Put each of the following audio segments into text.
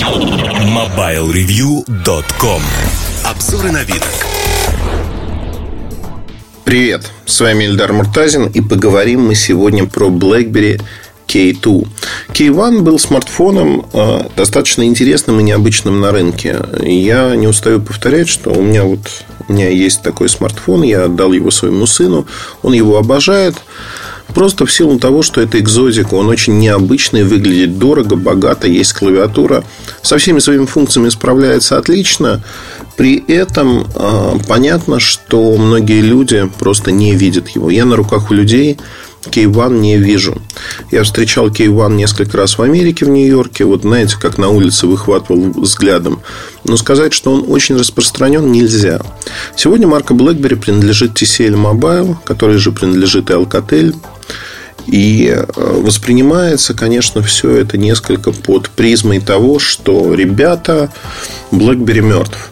MobileReview.com Обзоры на вид. Привет, с вами Ильдар Муртазин и поговорим мы сегодня про BlackBerry K2. K1 был смартфоном э, достаточно интересным и необычным на рынке. Я не устаю повторять, что у меня вот у меня есть такой смартфон, я отдал его своему сыну, он его обожает. Просто в силу того, что это экзотика, он очень необычный, выглядит дорого, богато, есть клавиатура. Со всеми своими функциями справляется отлично. При этом э, понятно, что многие люди просто не видят его. Я на руках у людей K1 не вижу. Я встречал K1 несколько раз в Америке, в Нью-Йорке. Вот знаете, как на улице выхватывал взглядом. Но сказать, что он очень распространен, нельзя. Сегодня марка BlackBerry принадлежит TCL Mobile, который же принадлежит и Alcatel. И э, воспринимается, конечно, все это несколько под призмой того, что ребята, BlackBerry мертв.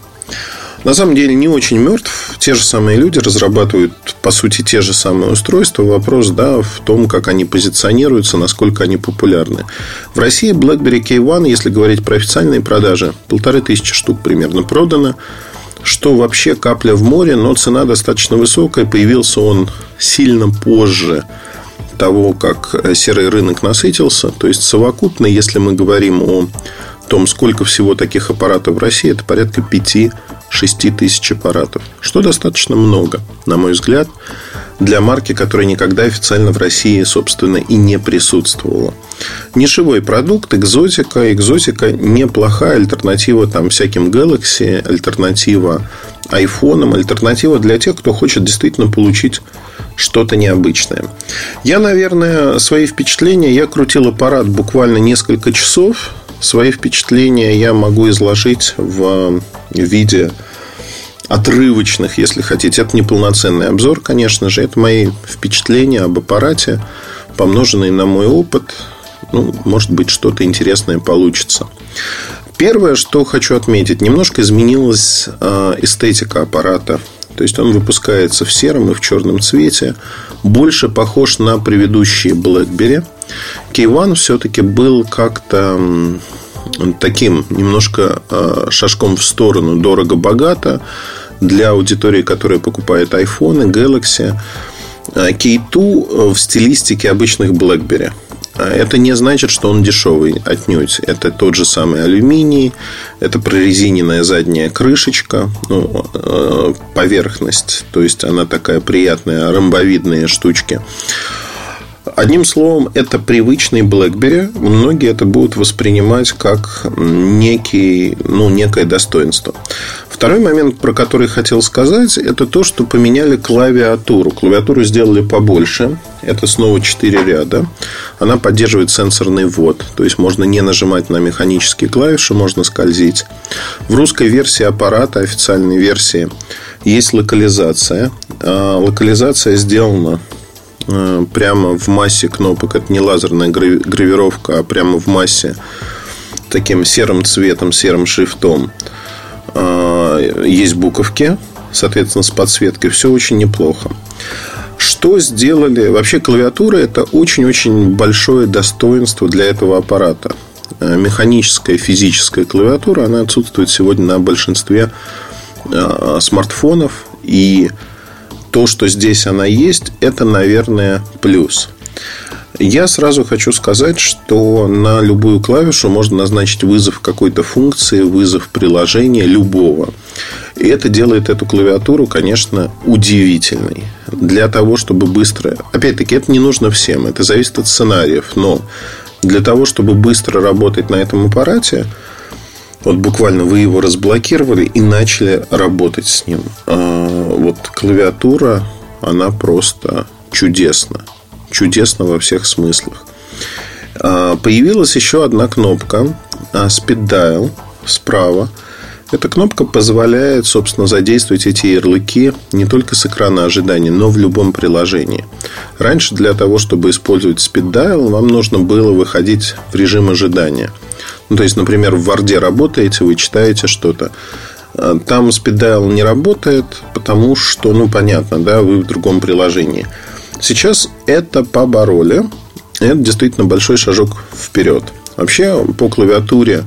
На самом деле не очень мертв. Те же самые люди разрабатывают, по сути, те же самые устройства. Вопрос да, в том, как они позиционируются, насколько они популярны. В России BlackBerry K1, если говорить про официальные продажи, полторы тысячи штук примерно продано. Что вообще капля в море, но цена достаточно высокая. Появился он сильно позже того, как серый рынок насытился. То есть, совокупно, если мы говорим о том, сколько всего таких аппаратов в России, это порядка 5-6 тысяч аппаратов. Что достаточно много, на мой взгляд, для марки, которая никогда официально в России, собственно, и не присутствовала. Нишевой продукт, экзотика. Экзотика неплохая альтернатива там, всяким Galaxy, альтернатива айфонам, альтернатива для тех, кто хочет действительно получить что-то необычное. Я, наверное, свои впечатления, я крутил аппарат буквально несколько часов. Свои впечатления я могу изложить в виде отрывочных, если хотите. Это не полноценный обзор, конечно же. Это мои впечатления об аппарате, помноженные на мой опыт. Ну, может быть, что-то интересное получится. Первое, что хочу отметить, немножко изменилась э, эстетика аппарата. То есть он выпускается в сером и в черном цвете. Больше похож на предыдущие BlackBerry. K1 все-таки был как-то таким немножко э, шажком в сторону дорого-богато для аудитории, которая покупает iPhone, Galaxy. K2 э, в стилистике обычных BlackBerry. А это не значит, что он дешевый отнюдь. Это тот же самый алюминий, это прорезиненная задняя крышечка, ну, э, поверхность, то есть она такая приятная, ромбовидные штучки. Одним словом, это привычный BlackBerry. Многие это будут воспринимать как некий, ну, некое достоинство. Второй момент, про который хотел сказать, это то, что поменяли клавиатуру. Клавиатуру сделали побольше. Это снова 4 ряда. Она поддерживает сенсорный ввод. То есть, можно не нажимать на механические клавиши, можно скользить. В русской версии аппарата, официальной версии, есть локализация. А локализация сделана Э, прямо в массе кнопок. Это не лазерная гравировка, а прямо в массе таким серым цветом, серым шрифтом. Э, есть буковки, соответственно, с подсветкой. Все очень неплохо. Что сделали? Вообще клавиатура это очень-очень большое достоинство для этого аппарата. Э, механическая, физическая клавиатура, она отсутствует сегодня на большинстве смартфонов. И то, что здесь она есть, это, наверное, плюс. Я сразу хочу сказать, что на любую клавишу можно назначить вызов какой-то функции, вызов приложения любого. И это делает эту клавиатуру, конечно, удивительной. Для того, чтобы быстро... Опять-таки, это не нужно всем, это зависит от сценариев. Но для того, чтобы быстро работать на этом аппарате, вот буквально вы его разблокировали и начали работать с ним. А, вот клавиатура, она просто чудесна. Чудесна во всех смыслах. А, появилась еще одна кнопка а, Speed Dial справа. Эта кнопка позволяет, собственно, задействовать эти ярлыки не только с экрана ожидания, но в любом приложении. Раньше для того, чтобы использовать Speed Dial, вам нужно было выходить в режим ожидания – ну, то есть, например, в Варде работаете, вы читаете что-то. А, там спиддайл не работает, потому что, ну, понятно, да, вы в другом приложении. Сейчас это побороли. Это действительно большой шажок вперед. Вообще, по клавиатуре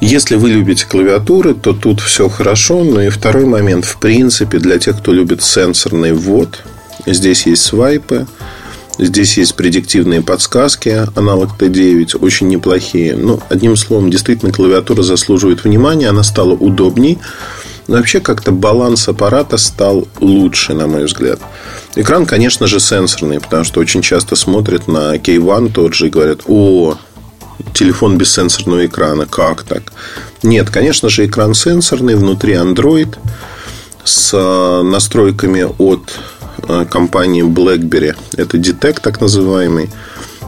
Если вы любите клавиатуры, то тут все хорошо. Но и второй момент. В принципе, для тех, кто любит сенсорный ввод, здесь есть свайпы. Здесь есть предиктивные подсказки, аналог Т9, очень неплохие. Ну, одним словом, действительно, клавиатура заслуживает внимания, она стала удобней. Но вообще как-то баланс аппарата стал лучше, на мой взгляд. Экран, конечно же, сенсорный, потому что очень часто смотрят на K1 тот же и говорят, о, телефон без сенсорного экрана, как так? Нет, конечно же, экран сенсорный, внутри Android с э, настройками от э, компании BlackBerry. Это Detect, так называемый.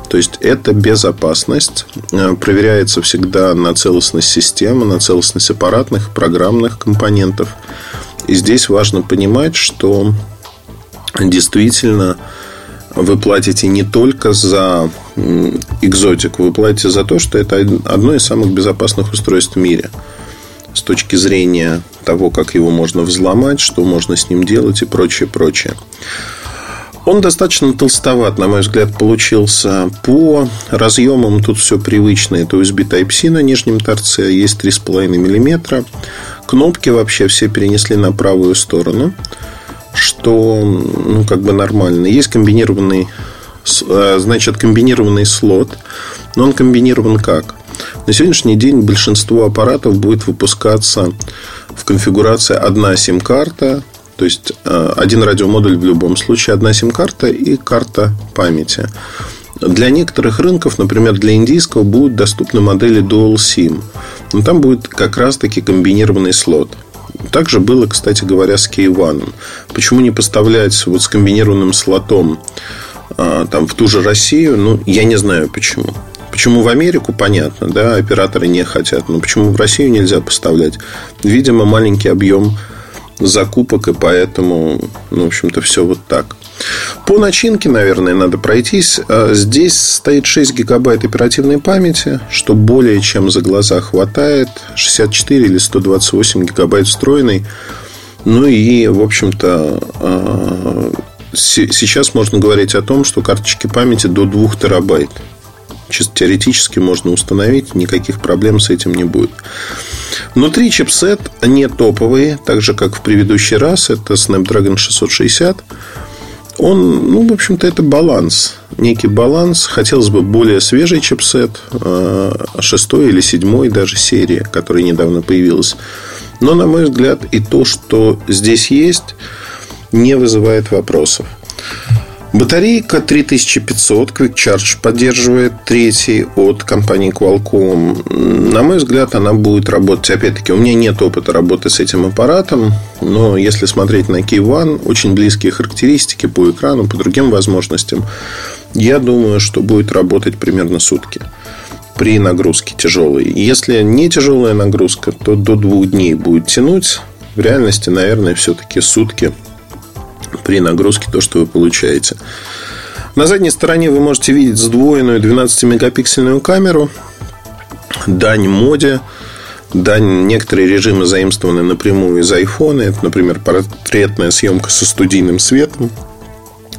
То есть это безопасность. Э, проверяется всегда на целостность системы, на целостность аппаратных, программных компонентов. И здесь важно понимать, что действительно вы платите не только за экзотику, вы платите за то, что это одно из самых безопасных устройств в мире с точки зрения того, как его можно взломать, что можно с ним делать и прочее, прочее. Он достаточно толстоват, на мой взгляд, получился. По разъемам тут все привычно. Это USB Type-C на нижнем торце, есть 3,5 мм. Кнопки вообще все перенесли на правую сторону что ну, как бы нормально. Есть комбинированный, э, значит, комбинированный слот, но он комбинирован как? На сегодняшний день большинство аппаратов будет выпускаться в конфигурации одна сим-карта, то есть э, один радиомодуль в любом случае, одна сим-карта и карта памяти. Для некоторых рынков, например, для индийского, будут доступны модели Dual SIM. Но там будет как раз-таки комбинированный слот. Также было, кстати говоря, с K1. Почему не поставлять вот с комбинированным слотом а, там, в ту же Россию? Ну, я не знаю почему. Почему в Америку, понятно, да, операторы не хотят. Но почему в Россию нельзя поставлять? Видимо, маленький объем закупок, и поэтому, ну, в общем-то, все вот так. По начинке, наверное, надо пройтись. А, здесь стоит 6 гигабайт оперативной памяти, что более чем за глаза хватает. 64 или 128 гигабайт встроенный. Ну и, в общем-то, а, сейчас можно говорить о том, что карточки памяти до 2 терабайт. Чисто теоретически можно установить, никаких проблем с этим не будет. Внутри чипсет не топовый, так же, как в предыдущий раз. Это Snapdragon 660 он, ну, в общем-то, это баланс. Некий баланс. Хотелось бы более свежий чипсет, э, шестой или седьмой даже серии, которая недавно появилась. Но, на мой взгляд, и то, что здесь есть, не вызывает вопросов. Батарейка 3500 Quick Charge поддерживает третий от компании Qualcomm. На мой взгляд, она будет работать. Опять-таки, у меня нет опыта работы с этим аппаратом, но если смотреть на Key One, очень близкие характеристики по экрану, по другим возможностям, я думаю, что будет работать примерно сутки при нагрузке тяжелой. Если не тяжелая нагрузка, то до двух дней будет тянуть. В реальности, наверное, все-таки сутки при нагрузке то, что вы получаете. На задней стороне вы можете видеть сдвоенную 12-мегапиксельную камеру. Дань моде. Дань некоторые режимы заимствованы напрямую из iPhone. Это, например, портретная съемка со студийным светом.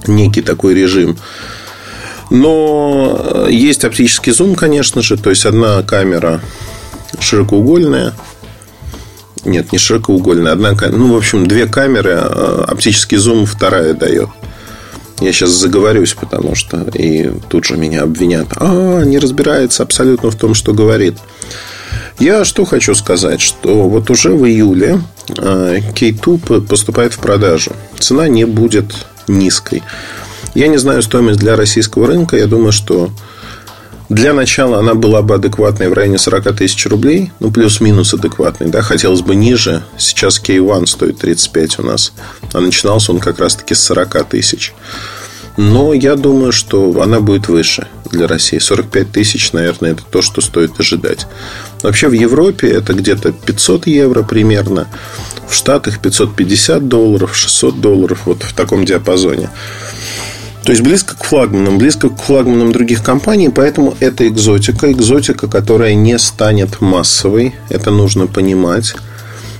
Некий такой режим. Но есть оптический зум, конечно же. То есть одна камера широкоугольная нет, не широкоугольная. Одна, ну, в общем, две камеры, а, оптический зум вторая дает. Я сейчас заговорюсь, потому что и тут же меня обвинят. А, не разбирается абсолютно в том, что говорит. Я что хочу сказать, что вот уже в июле K2 а, поступает в продажу. Цена не будет низкой. Я не знаю стоимость для российского рынка. Я думаю, что для начала она была бы адекватной в районе 40 тысяч рублей. Ну, плюс-минус адекватной. Да? Хотелось бы ниже. Сейчас K1 стоит 35 у нас. А начинался он как раз-таки с 40 тысяч. Но я думаю, что она будет выше для России. 45 тысяч, наверное, это то, что стоит ожидать. Вообще в Европе это где-то 500 евро примерно. В Штатах 550 долларов, 600 долларов. Вот в таком диапазоне. То есть близко к флагманам, близко к флагманам других компаний, поэтому это экзотика, экзотика, которая не станет массовой, это нужно понимать.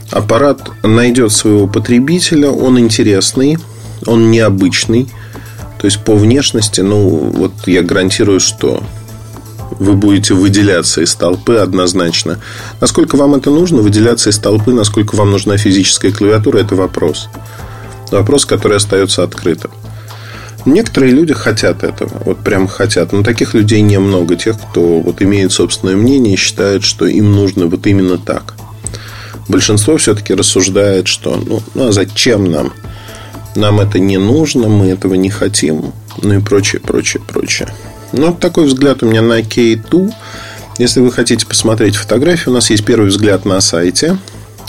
Аппарат найдет своего потребителя, он интересный, он необычный. То есть по внешности, ну, вот я гарантирую, что вы будете выделяться из толпы однозначно. Насколько вам это нужно, выделяться из толпы, насколько вам нужна физическая клавиатура, это вопрос. Вопрос, который остается открытым. Некоторые люди хотят этого, вот прям хотят. Но таких людей немного, тех, кто вот имеет собственное мнение и считает, что им нужно вот именно так. Большинство все-таки рассуждает, что ну, ну а зачем нам? Нам это не нужно, мы этого не хотим, ну и прочее, прочее, прочее. Ну, вот такой взгляд у меня на K2. Если вы хотите посмотреть фотографию, у нас есть первый взгляд на сайте.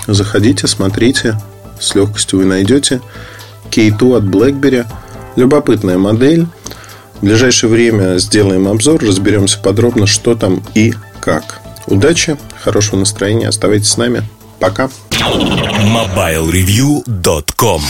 Заходите, смотрите. С легкостью вы найдете K2 от BlackBerry. Любопытная модель. В ближайшее время сделаем обзор, разберемся подробно, что там и как. Удачи, хорошего настроения, оставайтесь с нами. Пока. MobileReview.com